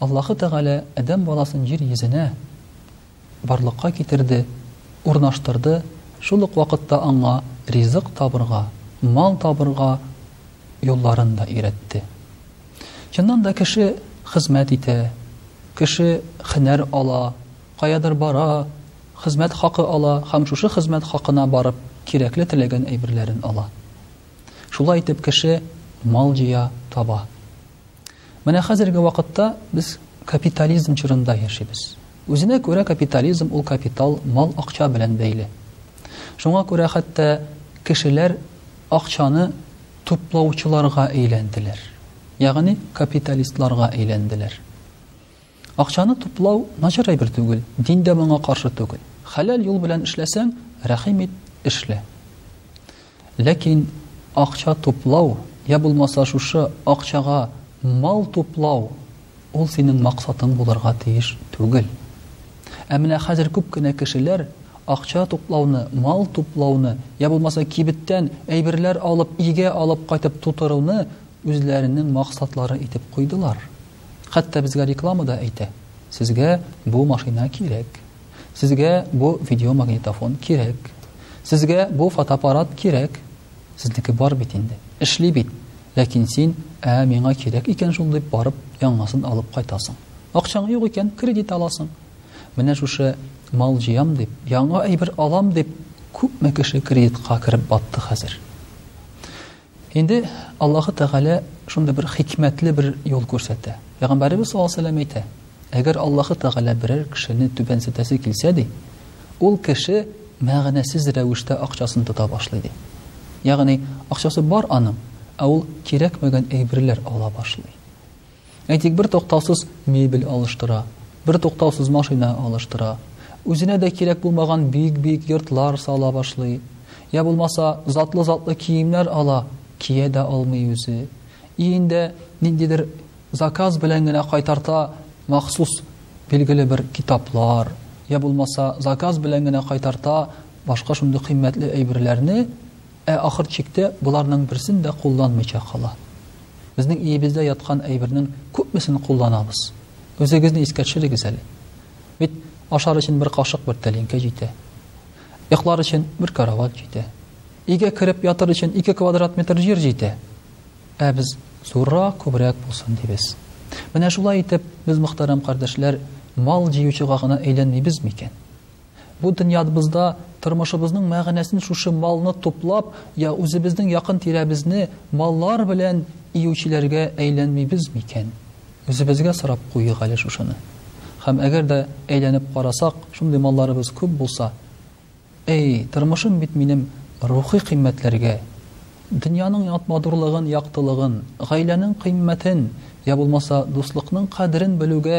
Аллаһы Тәгалә адәм баласын җир йөзенә барлыкка китерде, урнаштырды, шул ук вакытта аңа ризык табырга, мал табырга юлларын да өйрәтте. Чыннан да кеше хезмәт итә, кеше хөнәр ала, каядыр бара, хезмәт хакы ала һәм шушы хезмәт хакына барып кирәкле теләгән әйберләрен ала. Шулай итеп кеше мал җыя, таба. Менә хәзерге вакытта без капитализм чорында яшибез. Үзенә күрә капитализм ул капитал, мал, акча белән бәйле. Шуңа күрә хәтта кешеләр акчаны туплаучыларга әйләнделәр. Ягъни капиталистларга әйләнделәр. Акчаны туплау начар әйбер түгел, дин дә моңа каршы түгел. Хәләл юл белән эшләсәң, рәхим ит, эшлә. Ләкин акча туплау, я булмаса шушы акчага мал туплау, ул синең максатың булырга тиеш түгел. Ә менә хәзер күп кенә кешеләр акча туплауны, мал туплауны, я булмаса кибеттән әйберләр алып, өйгә алып кайтып тутыруны үзләренең максатлары итеп куйдылар. Хәтта безгә реклама да әйтә. Сезгә бу машина кирәк. Сезгә бу видеомагнитофон кирәк. Сезгә бу фотоаппарат кирәк. Сезнеке бар бит инде. Эшли бит. Ләкин син, ә миңа кирәк икән шул дип барып, яңасын алып кайтасың. Акчаң юк икән, кредит аласың. Менә шушы мал җыям дип, яңа әйбер алам дип, күпме кеше кредитка кереп батты хәзер. Инде Аллаһы Тәгалә шундый бер хикмәтле бер юл күрсәтә. Пәйгамбәребез саллаллаһу алейһи ва сәлләм әйтә, Әгәр Аллаһы Тәгалә берәр кешене түбәнсетәсе килсә, ди, ул кеше мәгънәсез рәвештә акчасын тота башлый, ди. Ягъни, акчасы бар аның, ә ул кирәкмәгән әйберләр ала башлый. Әйтик, бертуктаусыз мебель алыштыра, бертуктаусыз машина алыштыра, үзенә дә кирәк булмаган бик-бик йортлар сала башлый, йә булмаса, затлы-затлы киемнәр ала, кия дә алмый үзе. И инде ниндидер заказ белән генә кайтарта, махсус билгеле бер китаплар, йә булмаса, заказ белән генә кайтарта башка шундый кыйммәтле әйберләрне, Ә ахыр чиктә боларның берсен дә кулланмыйча кала. Безнең өебездә яткан әйбернең күпмесен кулланабыз? Үзегезне искә төшерегез әле. Бит ашар өчен бер кашык, бер тәлинкә җитә. Йоклар өчен бер карават җитә. Өйгә кереп ятыр өчен ике квадрат метр җир җитә. Ә без зуррак, күбрәк булсын дибез. Менә шулай итеп, без, мөхтәрәм кардәшләр, мал җыючыга гына әйләнмибез микән? Бу дөньябызда тормышыбызның мәгънәсен шушы малны туплап я үзебезнең якын тирәбезне маллар белән иючеләргә әйләнмибез микән? Үзебезгә сорап куйыйк әле шушыны. Һәм әгәр дә әйләнеп карасак, шундый малларыбыз күп булса, Әй, тормышым бит минем рухи кыйммәтләргә, дөньяның матурлыгын, яктылыгын, гаиләнең кыйммәтен, я булмаса дуслыкның кадерен белүгә